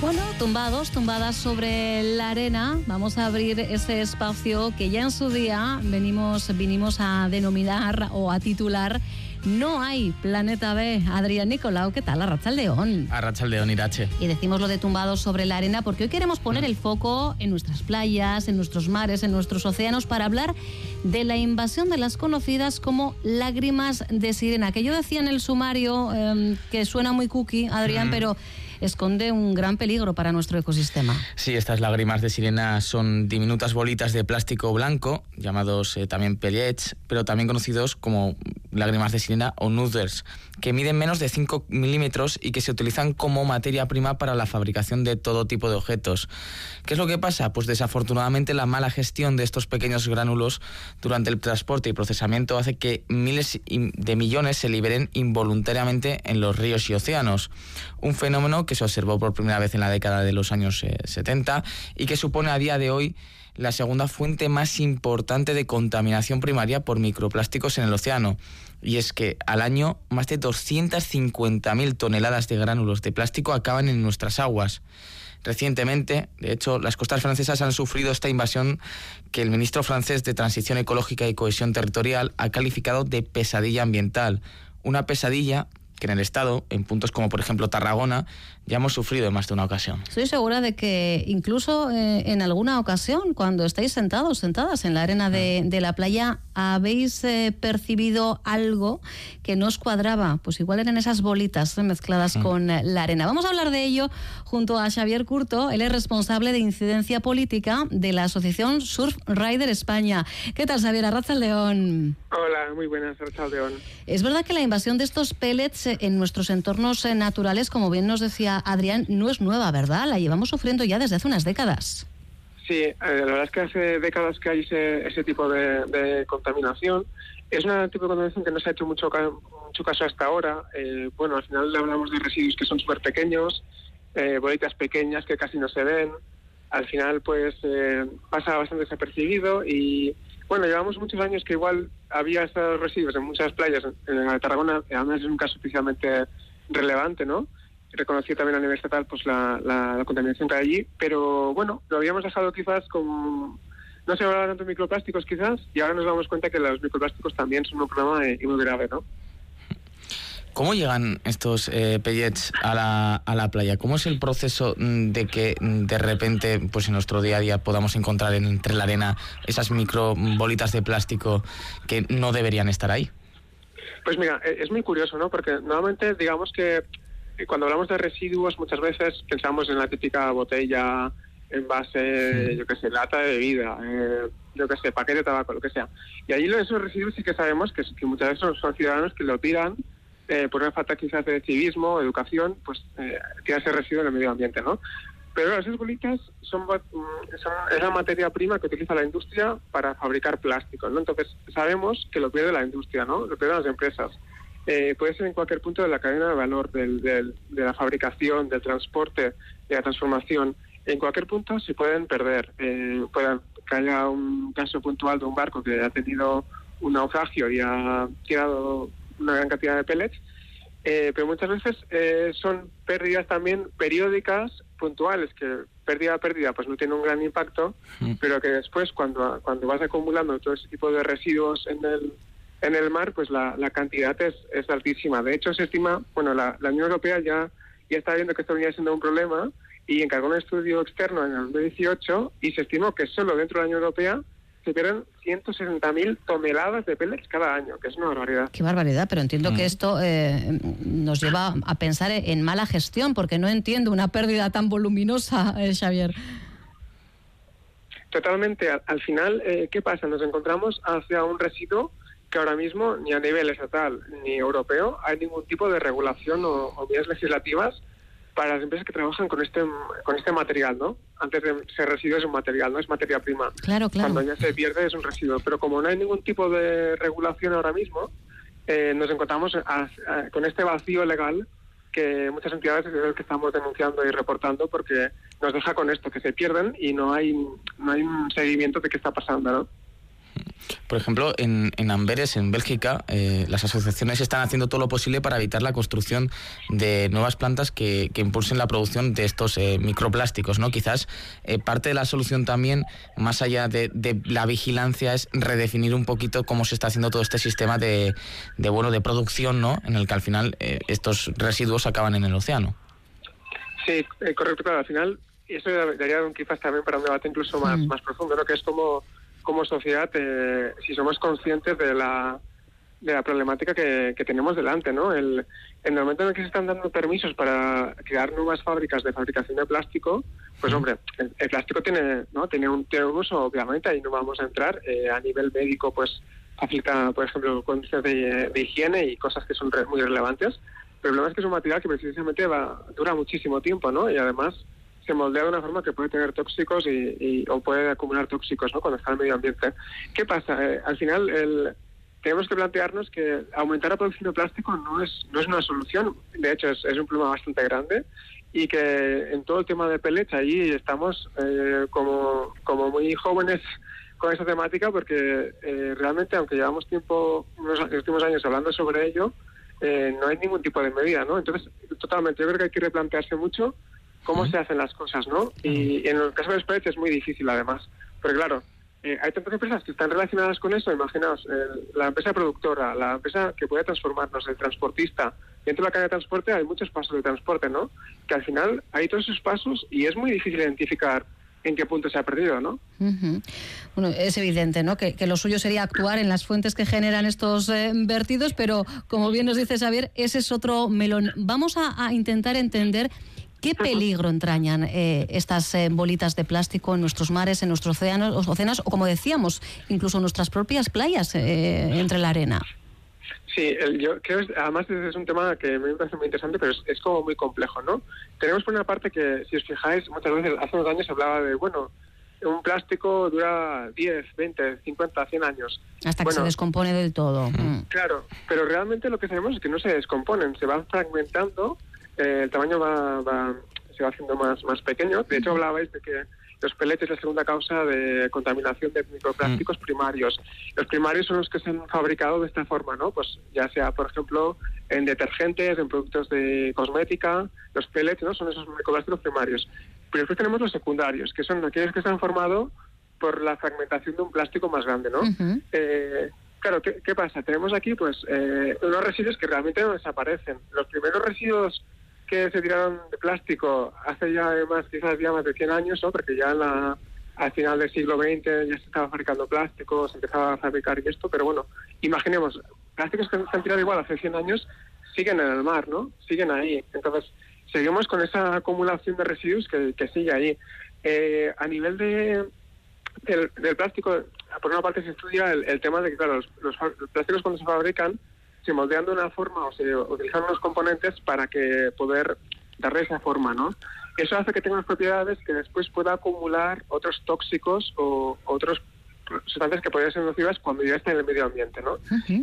Bueno, tumbados, tumbadas sobre la arena, vamos a abrir ese espacio que ya en su día venimos, vinimos a denominar o a titular no hay Planeta B. Adrián Nicolau, ¿qué tal? Arracha León. Arracha León, Irache. Y decimos lo de tumbados sobre la arena porque hoy queremos poner el foco en nuestras playas, en nuestros mares, en nuestros océanos para hablar de la invasión de las conocidas como lágrimas de sirena, que yo decía en el sumario em, que suena muy cookie, Adrián, pero esconde un gran peligro para nuestro ecosistema. Sí, estas lágrimas de sirena son diminutas bolitas de plástico blanco, llamados eh, también pellets, pero también conocidos como lágrimas de sirena o noodles, que miden menos de 5 milímetros y que se utilizan como materia prima para la fabricación de todo tipo de objetos. ¿Qué es lo que pasa? Pues desafortunadamente la mala gestión de estos pequeños gránulos durante el transporte y procesamiento hace que miles de millones se liberen involuntariamente en los ríos y océanos. Un fenómeno que se observó por primera vez en la década de los años 70 eh, y que supone a día de hoy la segunda fuente más importante de contaminación primaria por microplásticos en el océano. Y es que al año más de 250.000 toneladas de gránulos de plástico acaban en nuestras aguas. Recientemente, de hecho, las costas francesas han sufrido esta invasión que el ministro francés de Transición Ecológica y Cohesión Territorial ha calificado de pesadilla ambiental. Una pesadilla que en el Estado, en puntos como por ejemplo Tarragona, ya hemos sufrido en más de una ocasión. Estoy segura de que incluso eh, en alguna ocasión, cuando estáis sentados, sentadas en la arena de, la playa, habéis eh, percibido algo que no os cuadraba. Pues igual eran esas bolitas mezcladas mm. con eh, la arena. Vamos a hablar de ello junto a Xavier Curto. Él es responsable de incidencia política de la Asociación Surf Rider España. ¿Qué tal, Xavier? Arraza León. Hola, muy buenas, Arracha León. Es verdad que la invasión de estos pellets en nuestros entornos naturales, como bien nos decía Adrián, no es nueva, ¿verdad? La llevamos sufriendo ya desde hace unas décadas. Sí, eh, la verdad es que hace décadas que hay ese, tipo de, contaminación. Es un tipo de contaminación que no se ha hecho mucho, mucho caso hasta ahora. Eh, bueno, al final hablamos de residuos que son súper pequeños, eh, bolitas pequeñas que casi no se ven. Al final, pues pasa bastante desapercibido y, bueno, llevamos muchos años que igual había estos residuos en muchas playas. En Tarragona, además es un caso relevante, ¿no? Reconocí también a nivel estatal pues la, contaminación que hay allí, pero bueno, lo habíamos dejado quizás con... No se hablaba tanto de microplásticos quizás, y ahora nos damos cuenta que los microplásticos también son un problema muy grave, ¿no? ¿Cómo llegan estos eh, pellets a la, a la playa? ¿Cómo es el proceso mm, de que mm, de repente, pues en nuestro día a día, podamos encontrar entre la arena esas micro bolitas de plástico que no deberían estar ahí? Pues mira, e, es muy curioso, ¿no? Porque normalmente, digamos que cuando hablamos de residuos muchas veces pensamos en la típica botella, envase, yo qué sé, lata de bebida, eh, yo qué sé, paquete de tabaco, lo que sea. Y ahí esos residuos sí que sabemos que, muchas veces son ciudadanos que lo tiran eh, por una falta quizás de civismo, educación, pues eh, tiran ese residuo en el medio ambiente, ¿no? Pero las bolitas son, son, es la materia prima que utiliza la industria para fabricar plásticos, ¿no? Entonces sabemos que lo pierde la industria, ¿no? Lo pierden las empresas. Eh, puede ser en cualquier punto de la cadena de valor, del, de la fabricación, del transporte, de la transformación. En cualquier punto se pueden perder. Eh, puede que haya un caso puntual de un barco que ha tenido un naufragio y ha tirado una gran cantidad de pellets, eh, pero muchas veces eh, son pérdidas también periódicas, puntuales, que pérdida a pérdida pues no tiene un gran impacto, mm. pero que después cuando, cuando vas acumulando todo ese tipo de residuos en el, en el mar, pues la, cantidad es, es, altísima. De hecho, se estima, bueno, la, Unión Europea ya, ya está viendo que esto venía siendo un problema y encargó un estudio externo en el 2018 y se estimó que solo dentro de la Unión Europea se pierden 160.000 toneladas de pellets cada año, que es una barbaridad. Qué barbaridad, pero entiendo que mm. esto eh, nos lleva a pensar en mala gestión, porque no entiendo una pérdida tan voluminosa, eh, Xavier. Totalmente. Al, final, eh, ¿qué pasa? Nos encontramos hacia un residuo que ahora mismo ni a nivel estatal ni europeo hay ningún tipo de regulación o, medidas legislativas para las empresas que trabajan con este con este material, ¿no? Antes de ser residuo es un material, no es materia prima. Claro, claro. Cuando ya se pierde es un residuo, pero como no hay ningún tipo de regulación ahora mismo, eh, nos encontramos con este vacío legal que muchas entidades es el que estamos denunciando y reportando porque nos deja con esto que se pierden y no hay no hay un seguimiento de qué está pasando, ¿no? Por ejemplo, en, Amberes, en Bélgica, eh, las asociaciones están haciendo todo lo posible para evitar la construcción de nuevas plantas que, impulsen la producción de estos eh, microplásticos. ¿no? Quizás eh, parte de la solución también, más allá de, la vigilancia, es redefinir un poquito cómo se está haciendo todo este sistema de, bueno, de producción, ¿no? en el que al final estos residuos acaban en el océano. Sí, correcto, claro. Al final, eso daría quizás también para un debate incluso más, mm. más profundo, ¿no? que es como como sociedad eh, si somos conscientes de la, de la problemática que, tenemos delante, ¿no? El, en el momento en el que se están dando permisos para crear nuevas fábricas de fabricación de plástico, pues hombre, el, plástico tiene, ¿no? Tiene un, uso, obviamente, ahí no vamos a entrar. Eh, a nivel médico, pues afecta, por ejemplo, condiciones de, de, higiene y cosas que son muy relevantes. Pero el problema es que es un material que precisamente va, dura muchísimo tiempo, ¿no? Y además se moldea de una forma que puede tener tóxicos y, o puede acumular tóxicos ¿no? cuando está el medio ambiente. ¿Qué pasa? Eh, al final el, tenemos que plantearnos que aumentar la producción de plástico no es, no es una solución, de hecho es, un problema bastante grande y que en todo el tema de pellets ahí estamos eh, como, como muy jóvenes con esa temática porque eh, realmente aunque llevamos tiempo, unos últimos años hablando sobre ello, no hay ningún tipo de medida, ¿no? Entonces, totalmente, yo creo que hay que replantearse mucho cómo se hacen las cosas, ¿no? Y, en el caso de los es muy difícil, además. Porque, claro, eh, hay tantas empresas que están relacionadas con eso. Imaginaos, la empresa productora, la empresa que puede transformarnos, el transportista. Dentro de la cadena de transporte hay muchos pasos de transporte, ¿no? Que al final hay todos esos pasos y es muy difícil identificar en qué punto se ha perdido, ¿no? Bueno, es evidente, ¿no? Que, lo suyo sería actuar en las fuentes que generan estos eh, vertidos, pero como bien nos dice Xavier, ese es otro melón. Vamos a intentar entender ¿Qué peligro entrañan eh, estas eh, bolitas de plástico en nuestros mares, en nuestros océanos, océanos o, como decíamos, incluso en nuestras propias playas eh, entre la arena? Sí, yo creo además es un tema que me parece muy interesante, pero es, como muy complejo, ¿no? Tenemos por una parte que, si os fijáis, muchas veces hace unos años se hablaba de, bueno, un plástico dura 10, 20, 50, 100 años. Hasta que se descompone del todo. Mm. Claro, pero realmente lo que sabemos es que no se descomponen, se van fragmentando eh, el tamaño va, se va haciendo más, más pequeño. De hecho, hablabais de que los pellets es la segunda causa de contaminación de microplásticos mm. primarios. Los primarios son los que se han fabricado de esta forma, ¿no? Pues ya sea, por ejemplo, en detergentes, en productos de cosmética, los pellets, ¿no? Son esos microplásticos primarios. Pero después tenemos los secundarios, que son aquellos que se han formado por la fragmentación de un plástico más grande, ¿no? Eh, claro, ¿qué, pasa? Tenemos aquí, pues, eh, unos residuos que realmente no desaparecen. Los primeros residuos que se tiraron de plástico hace ya más, quizás ya más de 100 años, ¿no? porque ya la, al final del siglo XX ya se estaba fabricando plástico, se empezaba a fabricar y esto, pero bueno, imaginemos, plásticos que se han tirado igual hace 100 años siguen en el mar, ¿no? Siguen ahí. Entonces, seguimos con esa acumulación de residuos que, que sigue ahí. Eh, a nivel de, del, plástico, por una parte se estudia el, tema de que, claro, los plásticos cuando se fabrican se moldean de una forma o se utilizan unos componentes para que poder darle esa forma, ¿no? Eso hace que tenga unas propiedades que después pueda acumular otros tóxicos o otros sustancias que podrían ser nocivas cuando ya está en el medio ambiente, ¿no?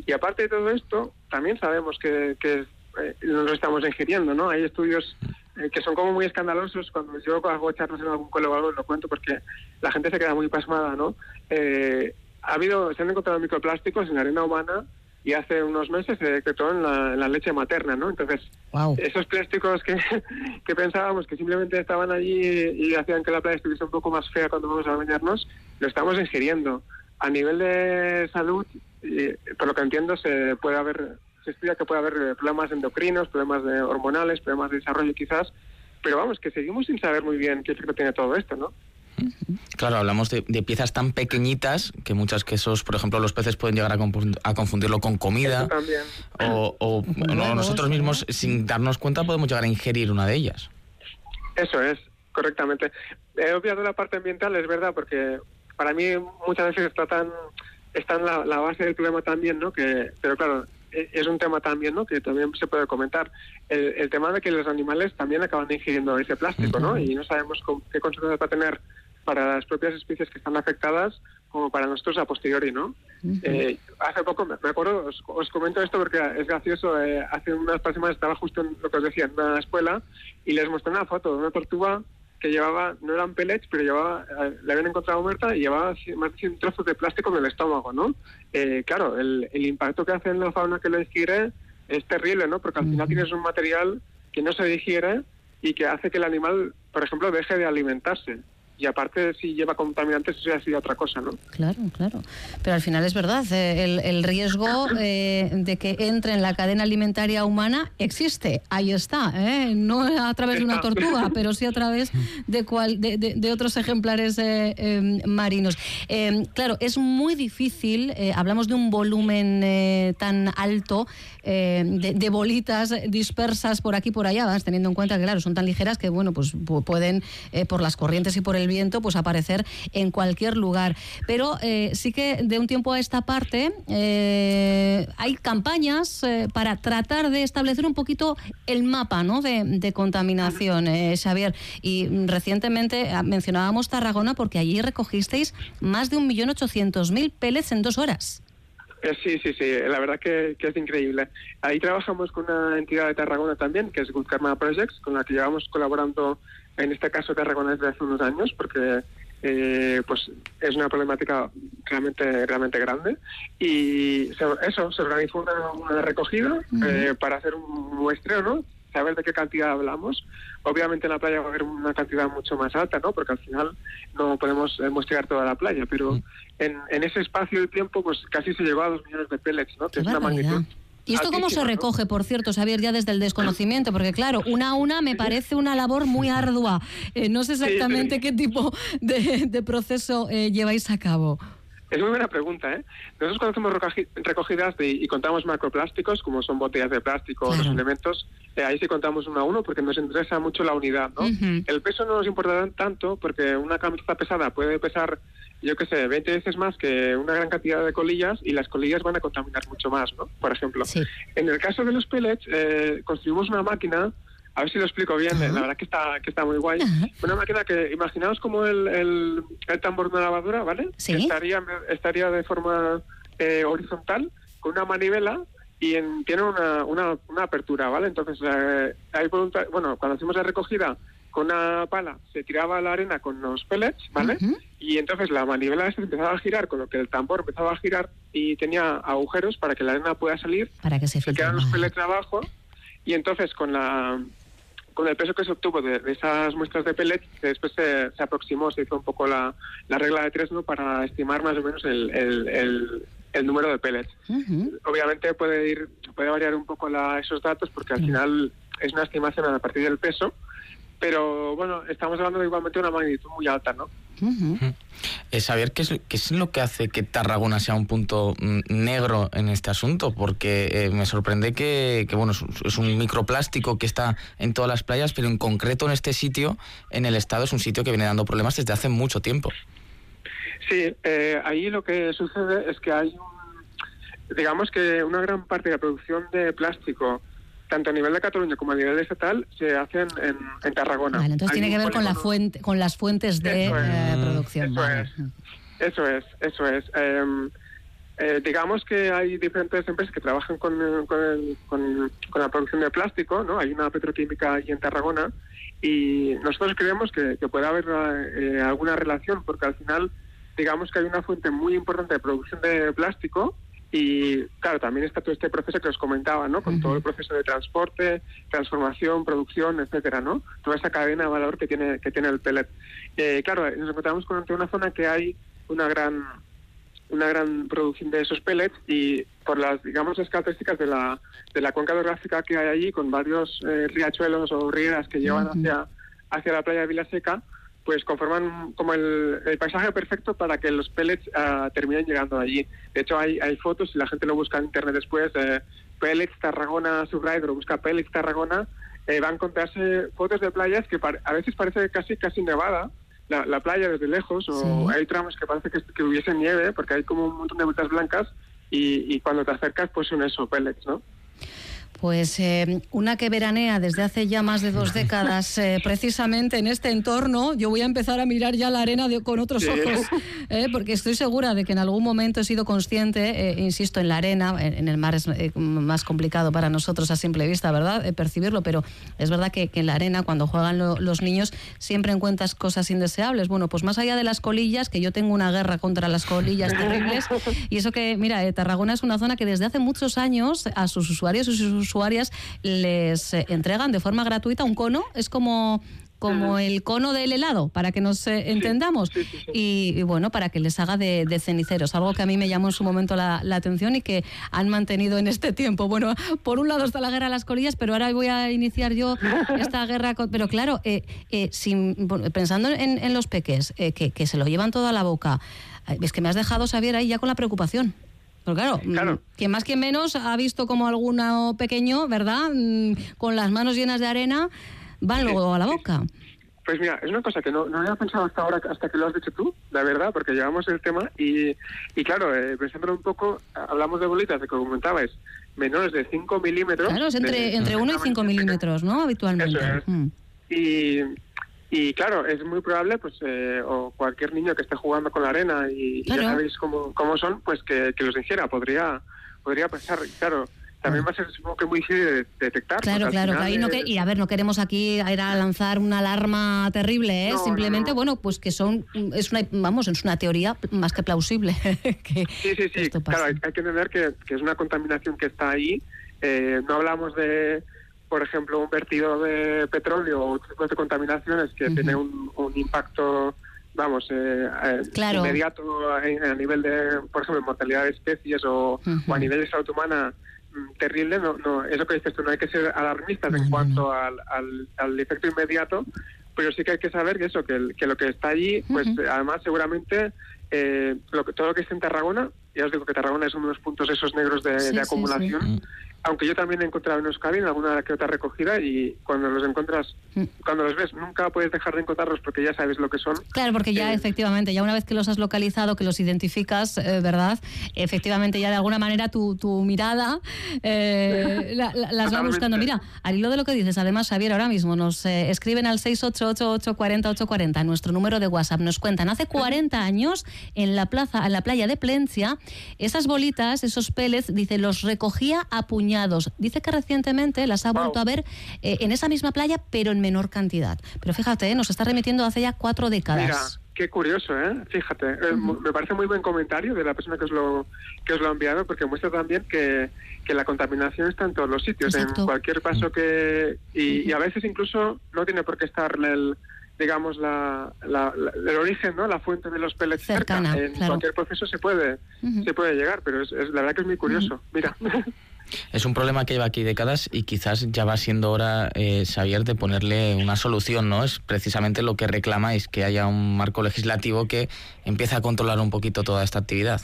Y aparte de todo esto, también sabemos que, que eh, nos lo estamos ingiriendo, ¿no? Hay estudios eh, que son como muy escandalosos. Cuando yo hago charlas en algún colo o algo, lo cuento porque la gente se queda muy pasmada, ¿no? Eh, ha habido, se han encontrado microplásticos en la arena humana y hace unos meses se detectó en la, leche materna, ¿no? Entonces, esos plásticos que, que, pensábamos que simplemente estaban allí y hacían que la playa estuviese un poco más fea cuando vamos a bañarnos, lo estamos ingiriendo. A nivel de salud, por lo que entiendo, se puede haber se estudia que puede haber problemas endocrinos, problemas de hormonales, problemas de desarrollo quizás, pero vamos, que seguimos sin saber muy bien qué efecto tiene todo esto, ¿no? Claro, hablamos de, piezas tan pequeñitas que muchas que esos, por ejemplo, los peces pueden llegar a, confundirlo con comida. O, nosotros mismos, sin darnos cuenta, podemos llegar a ingerir una de ellas. Eso es, correctamente. He obviado la parte ambiental, es verdad, porque para mí muchas veces está tan está en la, base del problema también, ¿no? Que, pero claro, e, es un tema también, ¿no? Que también se puede comentar. El, tema de que los animales también acaban ingiriendo ese plástico, ¿no? Y no sabemos qué consecuencias va a tener para las propias especies que están afectadas como para nosotros a posteriori, ¿no? Eh, hace poco, me acuerdo, os, comento esto porque es gracioso, eh, hace unas semanas estaba justo en lo que os decía, en una escuela y les mostré una foto de una tortuga que llevaba, no eran pellets, pero llevaba, eh, la habían encontrado muerta y llevaba más de 100 trozos de plástico en el estómago, ¿no? Eh, claro, el, el, impacto que hace en la fauna que lo digiere es terrible, ¿no? Porque al final tienes un material que no se digiere y que hace que el animal, por ejemplo, deje de alimentarse y aparte si lleva contaminantes eso ya sido otra cosa, ¿no? Claro, claro. Pero al final es verdad, eh, el, el, riesgo eh, de que entre en la cadena alimentaria humana existe, ahí está, ¿eh? no a través de una tortuga, pero sí a través de, cual, de, de, de otros ejemplares eh, em, marinos. Em, claro, es muy difícil, hablamos de un volumen eh, tan alto de, bolitas dispersas por aquí y por allá, ¿vas? teniendo en cuenta que claro, son tan ligeras que bueno, pues pueden por las corrientes y por el viento, pues aparecer en cualquier lugar. Pero eh, sí que de un tiempo a esta parte eh, hay campañas eh, para tratar de establecer un poquito el mapa ¿no? de, de contaminación, Xavier. Y recientemente ah, mencionábamos Tarragona porque allí recogisteis más de 1.800.000 pellets en dos horas. Sí, sí, sí, la verdad que, que, es increíble. Ahí trabajamos con una entidad de Tarragona también, que es Good Karma Projects, con la que llevamos colaborando en este caso Tarragona desde hace unos años, porque eh, pues es una problemática realmente realmente grande. Y eso se organizó una, una recogida eh, para hacer un muestreo no saber de qué cantidad hablamos. Obviamente en la playa va a haber una cantidad mucho más alta no porque al final no podemos eh, muestrear toda la playa pero en, en, ese espacio de tiempo pues casi se llegó a dos millones de pellets no que es una magnitud ¿Y esto cómo se recoge, por cierto, Xavier, ya desde el desconocimiento? Porque claro, una a una me parece una labor muy ardua. Eh, no sé exactamente sí, qué tipo de, de proceso eh, lleváis a cabo. Es muy buena pregunta, ¿eh? Nosotros cuando hacemos recogidas de, y contamos macroplásticos, como son botellas de plástico o claro. los elementos, eh, ahí sí contamos uno a uno porque nos interesa mucho la unidad, ¿no? Uh -huh. El peso no nos importa tanto porque una camiseta pesada puede pesar, yo qué sé, 20 veces más que una gran cantidad de colillas y las colillas van a contaminar mucho más, ¿no? Por ejemplo. Sí. En el caso de los pellets, eh, construimos una máquina a ver si lo explico bien, uh -huh. la verdad que está, que está muy guay. Uh -huh. Una máquina que, imaginaos como el, el, el, tambor de una lavadora, ¿vale? Sí. Que estaría, estaría de forma eh, horizontal, con una manivela y en, tiene una, una, una, apertura, ¿vale? Entonces, eh, hay bueno, cuando hacemos la recogida con una pala, se tiraba la arena con los pellets, ¿vale? Uh -huh. Y entonces la manivela se empezaba a girar, con lo que el tambor empezaba a girar y tenía agujeros para que la arena pueda salir. Para que se, se quedan los pellets abajo y entonces con la con el peso que se obtuvo de, de esas muestras de pellets, después se, se, aproximó, se hizo un poco la, la, regla de tres ¿no? para estimar más o menos el, el, el, el número de pellets. Uh -huh. Obviamente puede ir puede variar un poco la, esos datos porque al uh -huh. final es una estimación a partir del peso, pero bueno, estamos hablando de igualmente una magnitud muy alta, ¿no? Uh -huh. eh, saber qué es, qué es lo que hace que Tarragona sea un punto mm, negro en este asunto, porque eh, me sorprende que, que bueno, es, es, un microplástico que está en todas las playas, pero en concreto en este sitio, en el estado, es un sitio que viene dando problemas desde hace mucho tiempo. Sí, eh, ahí lo que sucede es que hay un, digamos que una gran parte de la producción de plástico tanto a nivel de Cataluña como a nivel estatal se hacen en, en Tarragona. Vale, entonces Hay tiene que ver con la fuente, con las fuentes de eso es, eh, producción. Eso, vale. es, eso es, eso es. Eh, eh, digamos que hay diferentes empresas que trabajan con, con, el, con, con, la producción de plástico, ¿no? Hay una petroquímica allí en Tarragona y nosotros creemos que, que puede haber eh, alguna relación porque al final digamos que hay una fuente muy importante de producción de plástico y claro, también está todo este proceso que os comentaba, ¿no? Con uh -huh. todo el proceso de transporte, transformación, producción, etcétera, ¿no? Toda esa cadena de valor que tiene que tiene el pellet. Eh, claro, nos encontramos con una zona que hay una gran una gran producción de esos pellets y por las digamos las características de la de la cuenca hidrográfica que hay allí con varios eh, riachuelos o rieras que llevan uh -huh. hacia hacia la playa de Vilaseca pues conforman como el, el, paisaje perfecto para que los pellets uh, terminen llegando allí. De hecho, hay, hay fotos, si la gente lo busca en internet después, eh, pellets Tarragona Subrider o busca pellets Tarragona, eh, va a encontrarse fotos de playas que a veces parece casi casi nevada, la, la playa desde lejos, o sí. hay tramos que parece que, que, hubiese nieve, porque hay como un montón de botas blancas, y, y cuando te acercas, pues son eso, pellets, ¿no? Pues eh, una que veranea desde hace ya más de dos décadas, eh, precisamente en este entorno, yo voy a empezar a mirar ya la arena con otros ojos, eh, porque estoy segura de que en algún momento he sido consciente, insisto, en la arena, en, el mar es más complicado para nosotros a simple vista, ¿verdad? percibirlo, pero es verdad que, en la arena, cuando juegan los niños, siempre encuentras cosas indeseables. Bueno, pues más allá de las colillas, que yo tengo una guerra contra las colillas terribles, y eso que, mira, Tarragona es una zona que desde hace muchos años a sus usuarios y sus usuarias les eh, entregan de forma gratuita un cono, es como como el cono del helado, para que nos eh, entendamos. y, bueno, para que les haga de, ceniceros, algo que a mí me llamó en su momento la, atención y que han mantenido en este tiempo. Bueno, por un lado está la guerra a las colillas, pero ahora voy a iniciar yo esta guerra. pero claro, eh, sin, pensando en, los peques, que, que, se lo llevan todo a la boca, es que me has dejado, Xavier, ahí ya con la preocupación. Claro, claro, mm, quien más quien menos ha visto como alguno pequeño, ¿verdad? Mm, con las manos llenas de arena, van luego a la boca. Pues mira, es una cosa que no, no había pensado hasta ahora, hasta que lo has dicho tú, la verdad, porque llevamos el tema y, y claro, eh, pensándolo un poco, hablamos de bolitas, de que comentabais, menores de 5 milímetros. Claro, es entre, entre 1 y 5 milímetros, ¿no? Habitualmente. Mm. Y, y claro, es muy probable, pues, eh, o cualquier niño que esté jugando con la arena y, ya sabéis cómo, cómo son, pues que, los ingiera. Podría, podría pasar, claro. También va a ser supongo que muy difícil de detectar. Claro, claro. no que, y a ver, no queremos aquí ir a lanzar una alarma terrible, ¿eh? Simplemente, bueno, pues que son, es una, vamos, es una teoría más que plausible. sí, sí, sí. Claro, hay, que entender que, que, es una contaminación que está ahí. Eh, no hablamos de por ejemplo, un vertido de petróleo o otro tipo de contaminaciones que tiene un, impacto, vamos, eh, eh inmediato a, nivel de, por ejemplo, mortalidad de especies o, a nivel de salud humana mm, terrible, no, no, es lo que dices tú, no hay que ser alarmistas en cuanto al, al, efecto inmediato, pero sí que hay que saber que eso, que, que lo que está allí, pues además seguramente eh, lo que, todo lo que está en Tarragona, ya os digo que Tarragona es uno de los puntos esos negros de, acumulación, aunque yo también he encontrado en Euskadi en alguna que otra recogida y cuando los encuentras, mm. cuando los ves, nunca puedes dejar de encontrarlos porque ya sabes lo que son. Claro, porque ya eh, efectivamente, ya una vez que los has localizado, que los identificas, eh, ¿verdad? Efectivamente, ya de alguna manera tu, tu mirada eh, las va buscando. Mira, al hilo de lo que dices, además, Javier, ahora mismo nos escriben al 688-840-840, nuestro número de WhatsApp, nos cuentan, hace 40 años en la plaza, en la playa de Plencia, esas bolitas, esos pellets, dice, los recogía a puñal Dice que recientemente las ha vuelto a ver eh, en esa misma playa, pero en menor cantidad. Pero fíjate, nos está remitiendo hace ya cuatro décadas. Mira, qué curioso, ¿eh? Fíjate, eh, me parece muy buen comentario de la persona que os lo, que os lo ha enviado, porque muestra también que, que la contaminación está en todos los sitios, en cualquier paso que... Y, a veces incluso no tiene por qué estar el digamos la, el origen no la fuente de los pellets cerca. En cualquier proceso se puede se puede llegar pero es, la verdad que es muy curioso. Mira. Es un problema que lleva aquí décadas y quizás ya va siendo hora, eh, Xavier, de ponerle una solución, ¿no? Es precisamente lo que reclamáis, que haya un marco legislativo que empiece a controlar un poquito toda esta actividad.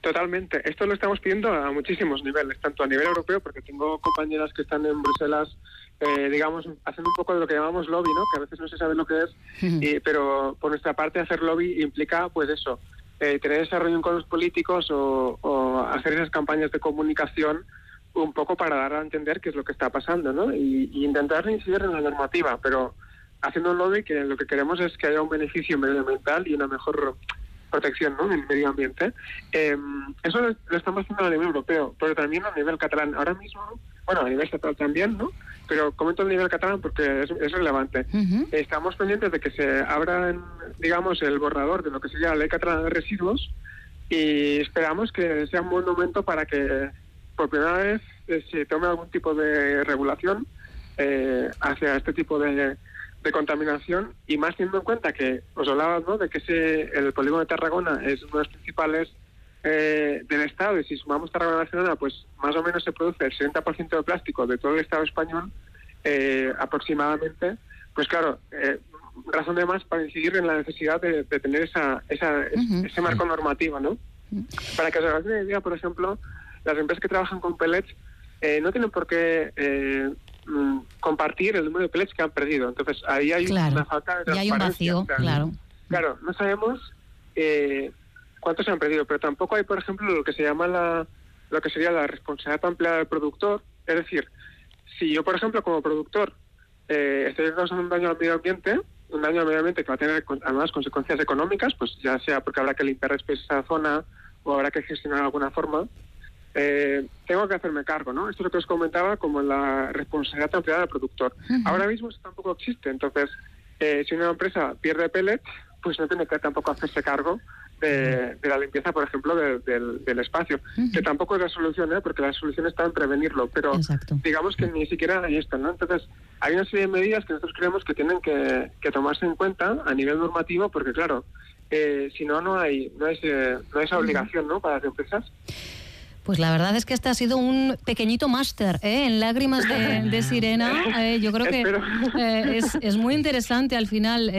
Totalmente. Esto lo estamos pidiendo a muchísimos niveles, tanto a nivel europeo, porque tengo compañeras que están en Bruselas, eh, digamos, haciendo un poco de lo que llamamos lobby, ¿no? Que a veces no se sabe lo que es, pero por nuestra parte hacer lobby implica, pues eso, eh, tener esa reunión con los políticos o, o hacer esas campañas de comunicación un poco para dar a entender qué es lo que está pasando, ¿no? Y, intentar incidir en la normativa, pero haciendo un lobby que lo que queremos es que haya un beneficio medioambiental y una mejor protección ¿no? del medio ambiente. Em, eso lo, estamos haciendo a nivel europeo, pero también a nivel catalán. Ahora mismo, bueno, a nivel estatal también, ¿no? Pero comento a nivel catalán porque es, relevante. Estamos pendientes de que se abra, digamos, el borrador de lo que sería la ley catalana de residuos y esperamos que sea un buen momento para que por primera vez eh, se tome algún tipo de regulación eh, hacia este tipo de, contaminación y más teniendo en cuenta que os hablaba ¿no? de que ese, el polígono de Tarragona es uno de los principales eh, del Estado y si sumamos Tarragona Nacional pues más o menos se produce el 60% de plástico de todo el Estado español aproximadamente pues claro razón de más para incidir en la necesidad de, tener esa, esa ese marco normativo ¿no? Para que os hagáis una idea, por ejemplo, las empresas que trabajan con pellets eh, no tienen por qué eh, mm, compartir el número de pellets que han perdido. Entonces ahí hay una falta de transparencia. Y hay un vacío, claro. Claro, no sabemos eh, cuántos se han perdido, pero tampoco hay, por ejemplo, lo que se llama la, lo que sería la responsabilidad ampliada del productor, Es decir, si yo, por ejemplo, como productor, eh, estoy causando un daño al medio ambiente, un daño al medio ambiente que va a tener además consecuencias económicas, pues ya sea porque habrá que limpiar después esa zona o habrá que gestionar de alguna forma, eh, tengo que hacerme cargo, ¿no? Esto es lo que os comentaba como la responsabilidad ampliada del productor. Ahora mismo eso tampoco existe, entonces, eh, si una empresa pierde pellets, pues no tiene que tampoco hacerse cargo de, la limpieza, por ejemplo, del, espacio, que tampoco es la solución, ¿eh? porque la solución está en prevenirlo, pero digamos que ni siquiera hay esto, ¿no? Entonces, hay una serie de medidas que nosotros creemos que tienen que, tomarse en cuenta a nivel normativo, porque claro, eh, si no, no hay, no, es, eh, no hay esa obligación, ¿no?, para las empresas. Pues la verdad es que este ha sido un pequeñito máster ¿eh? en lágrimas de, sirena. Eh, yo creo que eh, es, muy interesante al final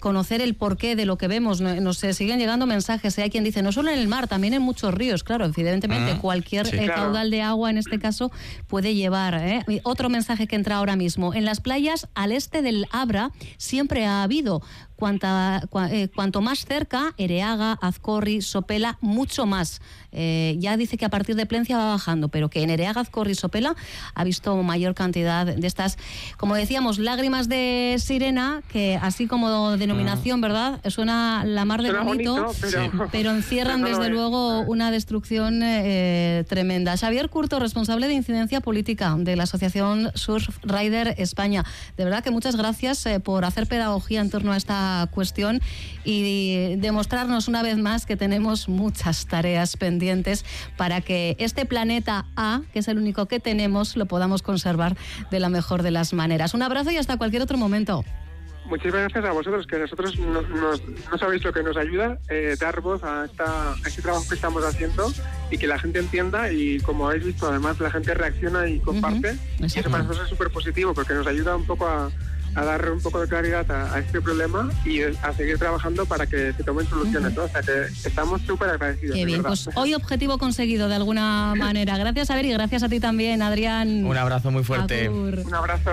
conocer el porqué de lo que vemos. Nos siguen llegando mensajes. Hay quien dice, no solo en el mar, también en muchos ríos. Claro, evidentemente cualquier caudal de agua en este caso puede llevar. Otro mensaje que entra ahora mismo. En las playas al este del Abra siempre ha habido eh, cuanto más cerca, Ereaga, Azcorri, Sopela, mucho más. Eh, ya dice que a partir de Plencia va bajando, pero que en Ereaga, Azcorri y Sopela ha visto mayor cantidad de estas, como decíamos, lágrimas de sirena, que así como denominación, mm. ¿verdad? Suena la mar de bonito, pero, encierran desde luego una destrucción eh, tremenda. Xavier Curto, responsable de incidencia política de la Asociación Surf Rider España. De verdad que muchas gracias por hacer pedagogía en torno a esta cuestión y demostrarnos una vez más que tenemos muchas tareas pendientes para que este planeta A, que es el único que tenemos, lo podamos conservar de la mejor de las maneras. Un abrazo y hasta cualquier otro momento. Muchísimas gracias a vosotros, que nosotros no, sabéis lo que nos ayuda, eh, dar voz a, esta, este trabajo que estamos haciendo y que la gente entienda y como habéis visto, además la gente reacciona y comparte. y eso para nosotros es súper positivo porque nos ayuda un poco a, a dar un poco de claridad a, este problema y a seguir trabajando para que se tomen soluciones. O sea que estamos súper agradecidos. Qué bien, pues hoy objetivo conseguido de alguna manera. Gracias a ver y gracias a ti también, Adrián. Un abrazo muy fuerte. Un abrazo.